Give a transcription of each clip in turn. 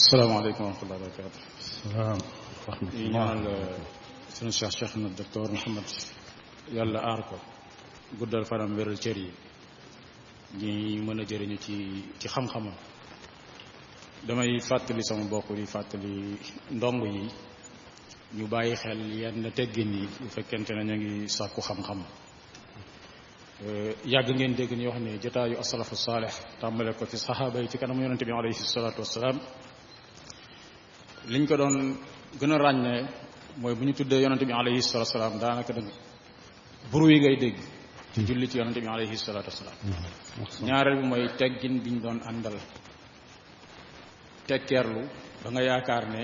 asalaamaaleykum wa rahmatulah barakaatu. salaam. ñu ñaanal euh, sunu Cheikh Cheikh na docteur Mouhamed yàlla aar ko guddal fanam wéral cër yi ñi mën a jëriñu ci ci xam-xamam damay fàttali sama bokk di fàttali ndong yi ñu bàyyi xel yenn teggin yi bu fekkente ne ñu ngi sàkku xam-xam eh, yàgg ngeen dégg ñu wax ne jotaayu asalafu saalix tàmbale ko ci saxaaba yi ci kanam yonente bi alayhi salaatu wasalaam liñ ko doon gën a ràññee mooy bu ñu tuddee yonente bi alayhi salaatu wasalaam daanaka dëgg buru yi ngay dégg ci julli ci yonente bi alayhi salaatu wasalaam mm-hmm. ñaareel bi mooy teggin biñ doon àndal tekkeerlu ba nga yaakaar ne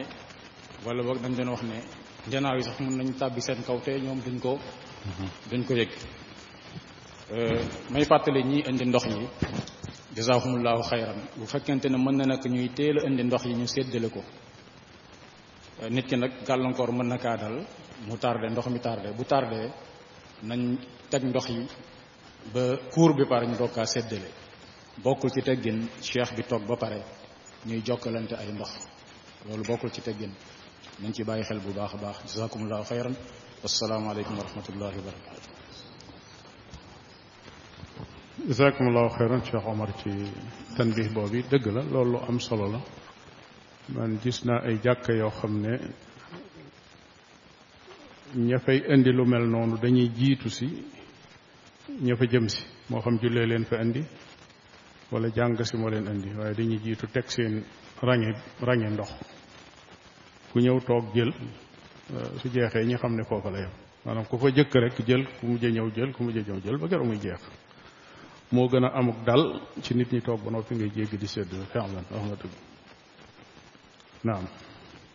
wala boog dañ doon wax ne njanaaw yi sax mën nañu tàbbi seen kaw te ñoom duñ ko mhm. duñ ko yëg euh, may fàttali ñiy indi ndox yi jazaahumullahu xayran bu fekkente ne mën na nag ñuy teel a indi ndox yi ñu séddale ko euh, nit ki nag gàllankoor mën na kaa dal mu tardé ndox mi tardé bu tardé nañ teg ndox yi ba cours bi pare ñu doog kaa séddale bokkul ci teggin cheikh bi toog ba pare ñuy jokkalante ay ndox loolu bokkul ci teggin nañ ci bàyyi xel bu baax a baax jazakumullahu xayran wasalaamaaleykum wa rahmatullahi wa barakatu jazakumullahu xayran cheikh omar ci tanbih boobu dëgg la loolu am solo la man gis naa ay jàkka yoo xam ne ña fay indi lu mel noonu dañuy jiitu si ña fa jëm si moo xam jullee leen fa indi wala jàng si moo leen indi waaye dañuy jiitu teg seen ràññe ràññe ndox ku ñëw toog jël euh, su jeexee ñi xam ne foofa la yem maanaam ku fa jëkk rek jël ku mujj ñëw jël ku mujj ñëw jël ba keroog muy jeex moo gën a amuk dal ci nit ñi toog ba noppi ngay jéggi di sedd fexlan rahmatullah naam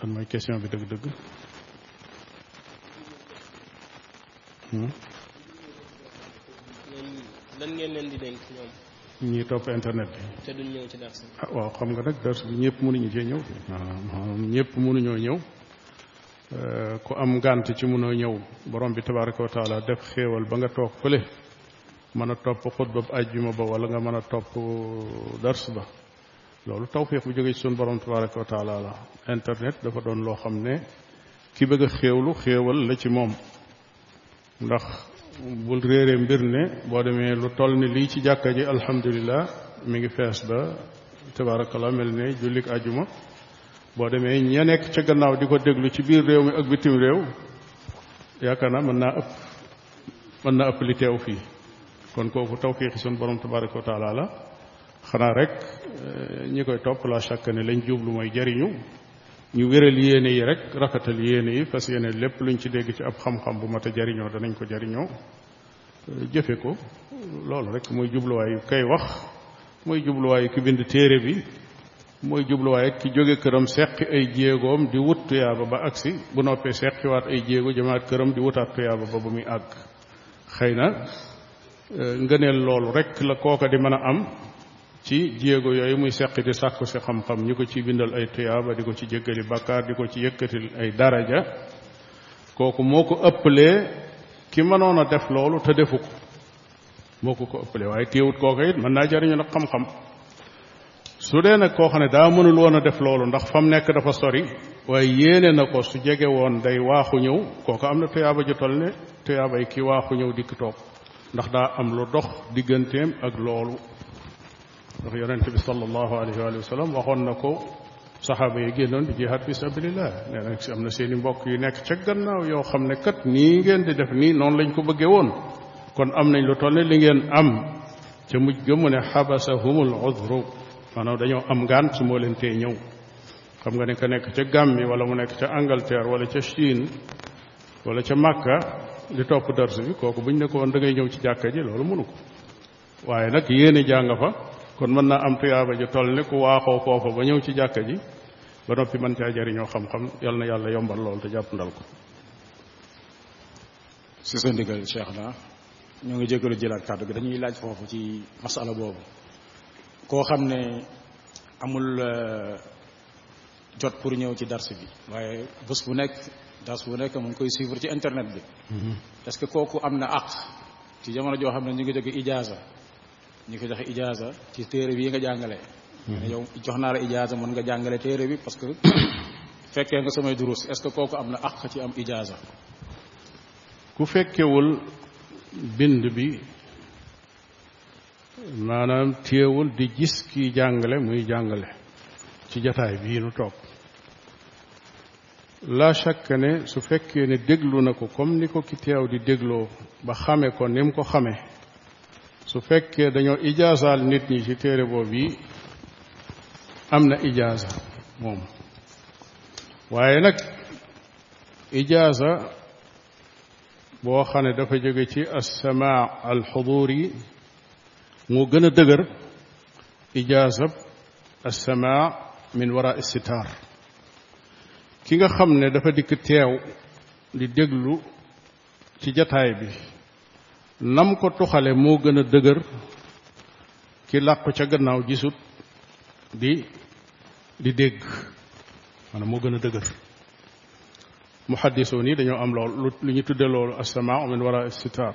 lan mooy question bi dëgg-dëgg hmm? lan ngeen leen di dénk ñoom ñii topp internet bi te duñ ñëw ci dars ah waaw xam nga nag dars bi ñëpp mënuñu cee ñëw maanaam ñëpp mënuñoo ñëw euh, ku am ngànt ci mënoo ñëw borom bi tabaraka wa taala def xéewal ba nga toog fële mën a topp xutbab ajjuma ba wala nga mën a topp dars ba loolu tawféex bu jógee ci suñu borom tabaraka wa taala la internet dafa doon loo xam ne ki bëgg a xéewlu xéewal la ci moom ndax bul réeree mbir ne boo demee lu toll ni lii ci jàkka ji alhamdulilah mi ngi fees ba tabarakallah mel ne jullik àjjuma boo demee ña nekk ca gannaaw di ko déglu ci biir réew mi ak bitim réew yaakaar naa mën naa ëpp mën naa ëpp li teew fii kon kooku tawfiixi sun borom tabaraka wa taala la xanaa rek ñi koy topp la chàkk ne lañ jublu mooy jariñu ñu wéral yéene yi rek rafetal yéene yi fas yéene lépp luñ ci dégg ci ab xam-xam bu mat a jariñoo danañ ko jariñoo jëfe ko loolu rek mooy jubluwaayu kay wax mooy jubluwaayu ki bind téere bi mooy jubluwaayu ki jóge këram seqi ay jéegoom di wut tuyaaba ba agsi bu noppee seqiwaat ay jéego jëmaat këram di wutaat tuyaaba ba ba muy àgg xëy na euh, ngëneel loolu rek la kooka di mën a am ci jéego yooyu muy seq di sàkku si xam-xam ñu ko ci bindal ay tuyaaba di ko ci jéggali bakkaar di ko ci yëkkatil ay daraja kooku moo ko ëppalee ki mënoon a def loolu te defu ko moo ko ko ëppalee waaye téewut kooka it mën naa jariñu nag xam-xam su dee nag koo xam ne daa mënul woon a def loolu ndax fa mu nekk dafa sori waaye yéene na ko su jege woon day waaxu ñëw kooku am na tuyaaba ju toll ne tuyaabay ki waaxu ñëw dikk toog ndax daa am lu dox digganteem ak loolu ndax yonente bi sallallahu alayhi wa sallam waxoon na ko saxaaba yi génnoon di jihaad fi sabilillah nee na am na seen i mbokk yu nekk ca gannaaw yoo xam ne kat nii ngeen di def nii noonu lañ ko bëggee woon kon am nañ lu toll ne li ngeen am ca mujj ga mu ne xabasahumul udru maanaam dañoo am ngànt moo leen tee ñëw xam nga ne ka nekk ca Gàmbi wala mu nekk ca Angleterre wala ca Chine wala ca Makka di topp dars bi kooku buñ ne ko woon da ngay ñëw ci jàkka ji loolu mënu ko waaye nag yéene jàng fa kon mën naa am tuyaaba ji toll ne ku waaxoo foofa ba ñëw ci jàkka ji ba noppi mën caa jariñoo xam-xam yal na yàlla yombal lool te jàpp ndal ko si sa ndigal cheikh na ñoo ngi jégalu jëlaat kàddu gi dañuy laaj foofu ci masala boobu koo xam ne amul euh, jot pour ñëw ci dars bi waaye bés bu nekk dars bu nekk mu ngi koy suivre ci internet bi mm-hmm. est-ce que kooku am na àq ci jamono joo xam ne ñu ngi dëgg ijaaza ñu ko joxe ijaaza ci téere bi yi nga jàngale mhm. yow jox naa la ijaaza mën nga jàngale téere bi parce que fekkee nga samay durus est-ce que kooku am na àq ci am ijaaza ku fekkewul bind bi maanaam téewul di gis kiy jàngale muy jàngale ci jataay bii nu toog la shakka ne su fekkee ne déglu na ko comme ni ko ki teew di dégloo ba xame ko ni mu ko xame su fekkee dañoo ijaasaal nit ñi ci téere boobu yi am na ijaasa moom waaye nag ijaasa boo xam ne dafa jóge ci assamaa alxuduur yi moo gën a dëgër ijaasab assamaa min wara sitaar ki nga xam ne dafa dikk teew di déglu ci jataay bi nam ko tuxale moo gën a dëgër ki làqu ca gannaaw gisut di di dégg maanaam moo gën a dëgër muhaddisoon yi dañoo am lool lu ñu tudde loolu assamaa min wara sitaar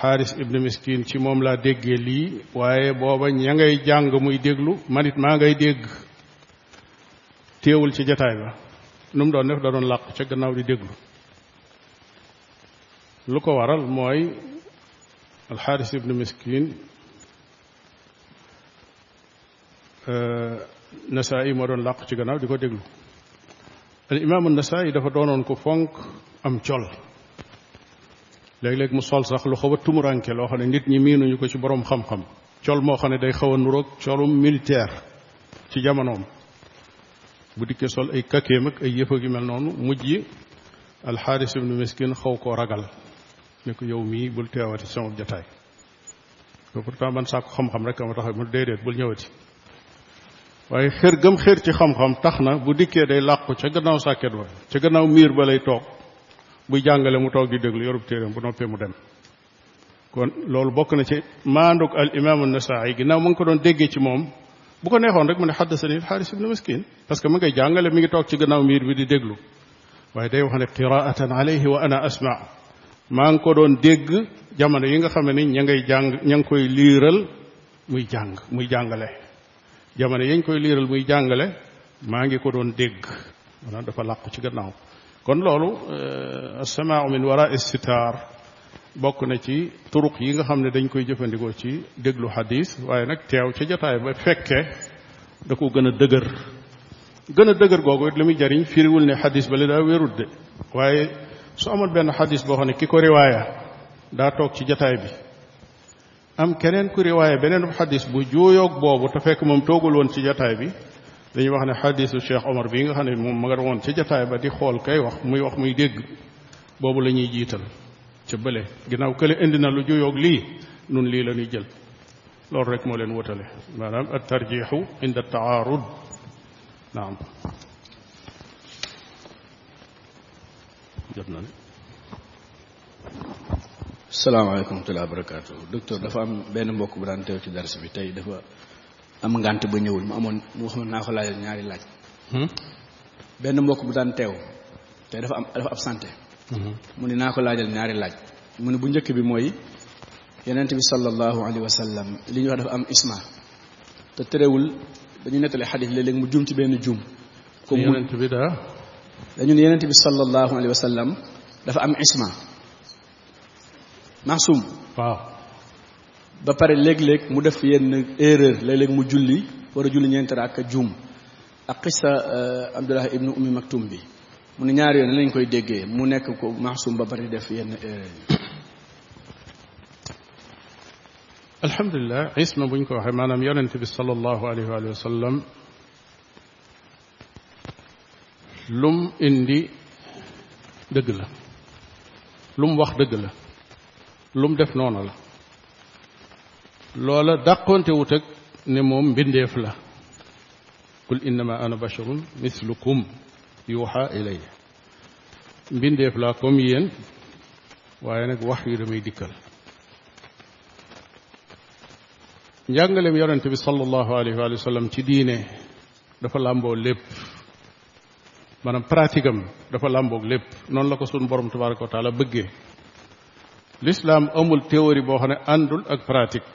xaaris ibnu miskin ci moom laa déggee lii waaye booba ña ngay jàng muy déglu man it maa ngay dégg téewul ci jataay ba nu mu doon def da doon làqu ca gannaaw di déglu lu ko waral mooy alxaaris ibnu miskin nasaa yi moo doon làqu ci gannaaw di ko déglu al imaamu nasaa yi dafa doonoon ko fonk am col léeg-léeg mu sol sax lu xaw a tumuranke loo xam ne nit ñi miinuñu ko ci boroom xam-xam col moo xam ne day xaw a nuroog colum militaire ci jamonoom bu dikkee sol ay kakeem ak ay yëfa gi mel noonu mujj yi alxaaris ibnu miskin xaw koo ragal ne ko yow mii bul teewati sama jataay te pourtant man sàkku xam-xam rek ma tax mu déedéet bul ñëwati waaye xër gëm xër ci xam-xam tax na bu dikkee day làqu ca gannaaw sàkket ba ca gannaaw miir ba lay toog buy jàngale mu toog di déglu yorub téeréem bu noppee mu dem kon loolu bokk na ci maanduk al imam an-Nasaa'i ginnaaw mu ngi ko doon déggee ci moom bu ko neexoon rek mu ne xaddasani xaaris ibnu miskin parce que mu ngay jàngale mi ngi toog ci gannaaw miir bi di déglu waaye day wax ne qiraatan alayhi wa ana asma maa ngi ko doon dégg jamono yi nga xam ne ña ngay jàng ña ngi koy liiral muy jàng muy jàngale jamono yañ koy liiral muy jàngale maa ngi ko doon dégg maanaam dafa làqu ci gannaaw kon loolu euh, asamaau min wara istitaar bokk na ci turuq yi nga xam ne dañ koy jëfandikoo ci déglu xadis waaye nag teew ca jotaay ba fekke da ko gën a dëgër gën a dëgër googu it li muy jariñ firiwul ne xadis ba li daa wérut de waaye su amoon benn xadis boo xam ne ki ko riwaaya daa toog ci jataay bi am keneen ku riwaaya beneen xadis bu juuyoog boobu te fekk moom toogul woon ci jataay bi dañuy wax ne xadisu Cheikh Omar bii nga xam ne moom ma nga woon ci jataay ba di xool kay wax muy wax muy dégg boobu la ñuy jiital ca bële ginnaaw kële indi na lu juyoog lii nun lii la ñuy jël loolu rek moo leen wutale maanaam at tarjixu inda taarud naam jot na ne salaamaaleykum wa rahmatulah barakaatu docteur dafa am benn mbokk bu daan teew ci dars bi tey dafa am ngànt ba ñëwul mu amoon mu waxoon naa ko laajal ñaari laaj hmm? benn mbokk bu daan teew te dafa am dafa absenté mhm. mu ne naa ko laajal ñaari laaj mu ne bu njëkk bi mooy yonent bi sallallahu alayhi wa sallam li ñuy wax dafa am isma te terewul dañu nettali xadis léeg-léeg mu juum ci benn juum comme yonent bi daa dañu ne yonent bi sallallahu alayhi wa sallam dafa am isma maasum waaw ba pare léeg-léeg mu def yenn erreur léeg-léeg mu julli war a julli ñeenti raaka juum ak xissa euh, abdullah ibnu ummi maktum bi mu ne ñaari yoon lañ koy déggee mu nekk ko maasum ba bari def yenn erreur yi alhamdulilah isma buñ ko waxee maanaam yonent bi sallallahu alayhi wa sallam lum indi dëgg la lum wax dëgg la lum def noonu la loola dàqonte wut ak ne moom mbindeef la qul innama ana basharun mislukum yuuxa ilayya mbindeef laa comme yéen waaye nag wax yu damay dikkal njàngaleem yonente bi sallallahu alayhi wa sallam ci diine dafa làmboo lépp maanaam pratique am dafa làmboog lépp noonu la ko suñu borom tabaraka wa taala bëggee l'islam amul théorie boo xam ne àndul ak pratique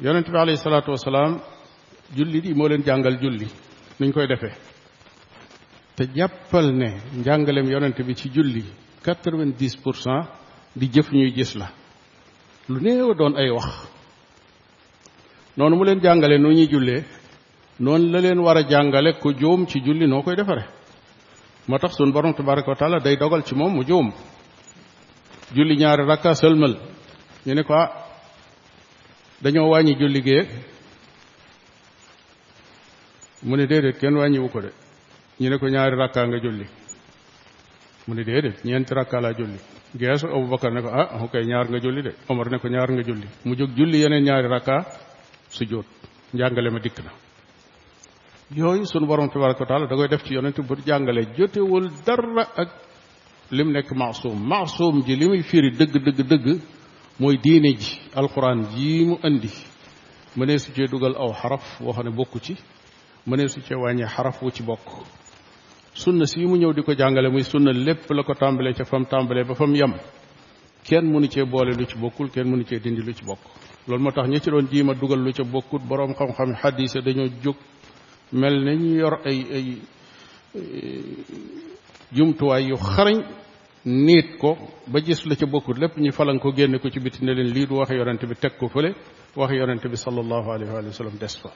yonent bi alayhi salaatu wasalaam julli di moo leen jàngal julli nuñ koy defee te jàppal ne njàngaleem yonent bi ci julli quatre pour cent di jëf ñuy gis la lu néew doon ay wax noonu mu leen jàngale nu ñuy jullee noonu la leen war a jàngale ku juum ci julli noo koy defare moo tax suñu borom tabaraka wa taala day dogal ci moom mu juum julli ñaari rakka sëlmal ñu ne ko ah dañoo wàññi julli géeg mu ne déedéet kenn wàññiwu ko de ñu ne ko ñaari rakka nga julli mu ne déedéet ñeenti rakka laa julli geesu Abubakar ne ko ah ok ñaar nga julli de Omar ne ko ñaar nga julli mu jóg julli yeneen ñaari rakka su jóot njàngale ma dikk na yooyu sunu borom tabaraka wa taala da koy def ci yonent bu jàngale jotewul dara ak lim nekk maasum maasum ji li muy firi dëgg dëgg dëgg mooy diine ji alquran jii mu indi mënee su cee dugal aw xaraf woo xam ne bokku ci mënee su cee wàññee xaraf wu ci bokk sunna si mu ñëw di ko jàngale muy sunna lépp la ko tàmbalee ca fam tàmbalee ba fam yem kenn mënu cee boole lu ci bokkul kenn mënu cee dindi lu ci bokk loolu moo tax ñi ci doon jiima dugal lu ca bokkut boroom xam-xam xadis dañoo jóg mel ni ñu yor ay ay jumtuwaay yu xarañ niit ko ba gis la ca bokkut lépp ñu falan ko génne ko ci biti ne leen lii du wax yonent bi teg ko fële wax yonent bi sallallahu alayhi wa sallam des fa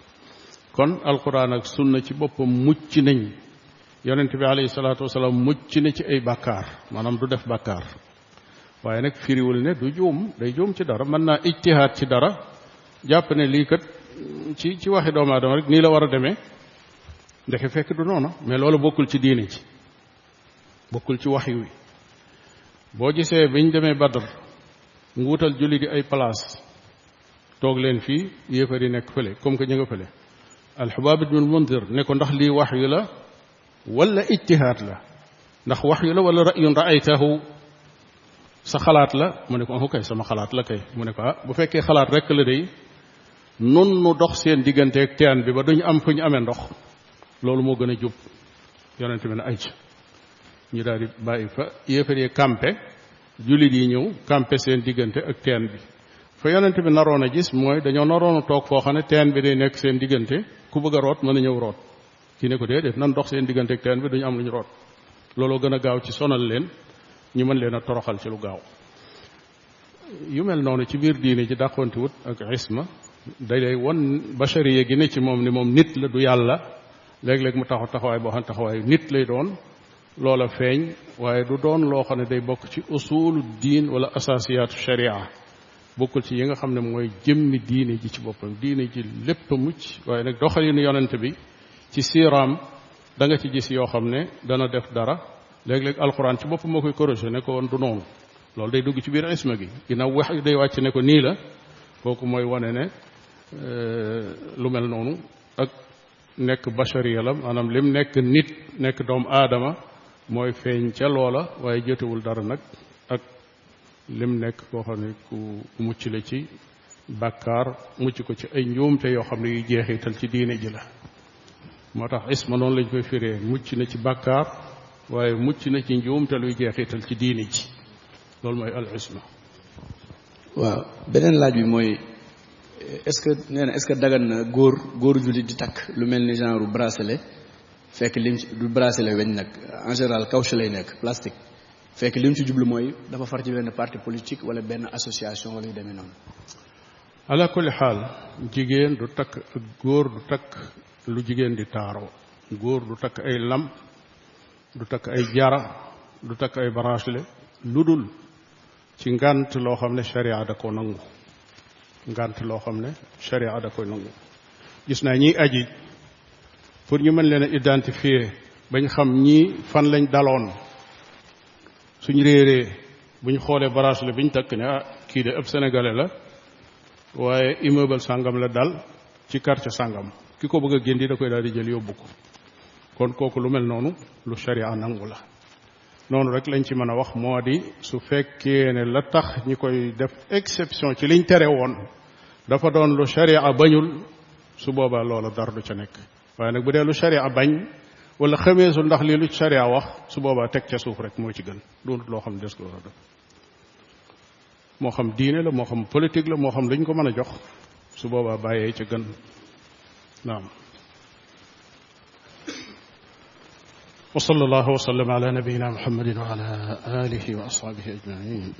kon alquran ak sunna ci boppam mucc nañ yonent bi alayhi salaatu wasalaam mucc na ci ay bàkkaar maanaam du def bàkkaar waaye nag firiwul ne du juum day juum ci dara mën naa ijtihaad ci dara jàpp ne lii kat ci ci waxi doomu aadama rek nii la war a demee ndeke fekk du noonu mais loolu bokkul ci diine ji bokkul ci wax wi boo gisee biñ demee Badar mu wutal julli di ay place toog leen fii yéefar yi nekk fële comme que ñu nga fële alxubaab ibnul mundir ne ko ndax lii wax yu la wala ijtihaad la ndax wax yu la wala rayun raaytahu sa xalaat la mu ne ko ah kay sama xalaat la kay mu ne ko ah bu fekkee xalaat rek la day nun nu dox seen digganteeg teen bi ba duñ am fu ñu amee ndox loolu moo gën a jub yonente bi ne ay ñu daal di bàyyi fa yéefar yi campé jullit yi ñëw campé seen diggante ak teen bi fa yonent bi naroon a gis mooy dañoo naroon a toog foo xam ne teen bi day nekk seen diggante ku bëgg a root mën a ñëw root kii ne ko déedéet nan dox seen diggante ak teen bi duñu am lu ñu root looloo gën a gaaw ci sonal leen ñu mën leen a toroxal ci lu gaaw yu mel noonu ci biir diine ji dàqonti wut ak isma day day won bachariye gi ne ci moom ni moom nit la du yàlla léeg-léeg mu taxaw taxawaay boo xam ne taxawaayu nit lay doon loola feeñ waaye du doon loo xam ne day bokk ci usulu diin wala asaasiyaatu sharia bokkul ci yi nga xam ne mooy jëmmi diine ji ci boppam diine ji lépp mucc waaye nag doxalinu yonent bi ci siiraam da nga ci gis yoo xam ne dana def dara léeg-léeg alxuraan ci boppam moo koy corrigé ne ko woon du noonu loolu day dugg ci biir isma gi ginnaaw wax day wàcc ne ko nii la kooku mooy wane ne euh, lu mel noonu ak nekk bachariya la maanaam lim nekk nit nekk doomu aadama mooy feeñ ca loola waaye jotewul dara nag lim nekk koo xam ne ku mucc la ci bàkkaar mucc ko ci ay njuumte yoo xam ne yu jeexital ci diine ji la moo tax isma noonu lañ koy firee mucc na ci bàkkaar waaye mucc na ci njuumte luy jeexital ci diine ji loolu mooy al isma waaw beneen laaj bi mooy est-ce que nee na est-ce que dagan na góor góor jullit di takk lu mel ni genre bracelet fekk lim du bracelet weñ nag en général caoutchouc lay nekk plastique fekk li mu ci jublu mooy dafa far ci benn parti politique wala benn association wala yu demee noonu ala kulli xaal jigéen du takk góor du takk lu jigéen di taaroo góor du takk ay lam du takk ay jara du takk ay branchele lu dul ci ngànt loo xam ne sharia da ko nangu ngànt loo xam ne sharia da koy nangu gis naa ñiy aji pour ñu mën leen a identifier bañ xam ñii fan lañ daloon suñ réeree bu ñu xoolee bracelet bi ñu takk ne ah kii de ab sénégalais la waaye immeuble sàngam la dal ci quartier sàngam ki ko bëgg a géndi da koy daal di jël yóbbu ko kon kooku lu mel noonu lu sharia nangu la noonu rek lañ ci mën a wax moo di su fekkee ne la tax ñi koy def exception ci liñ tere woon dafa doon lu sharia bañul su boobaa loola dara du ca nekk waaye nag bu dee lu sharia bañ wala xameesul ndax lii lu sharia wax su boobaa teg ca suuf rek moo ci gën doonut loo xam ne des ko war a def moo xam diine la moo xam politique la moo xam lu ñu ko mën a jox su boobaa bàyyee ca gën naam wa sallallahu wa sallam ala nabiyina muhammadin wa ala alihi wa ashabihi ajmain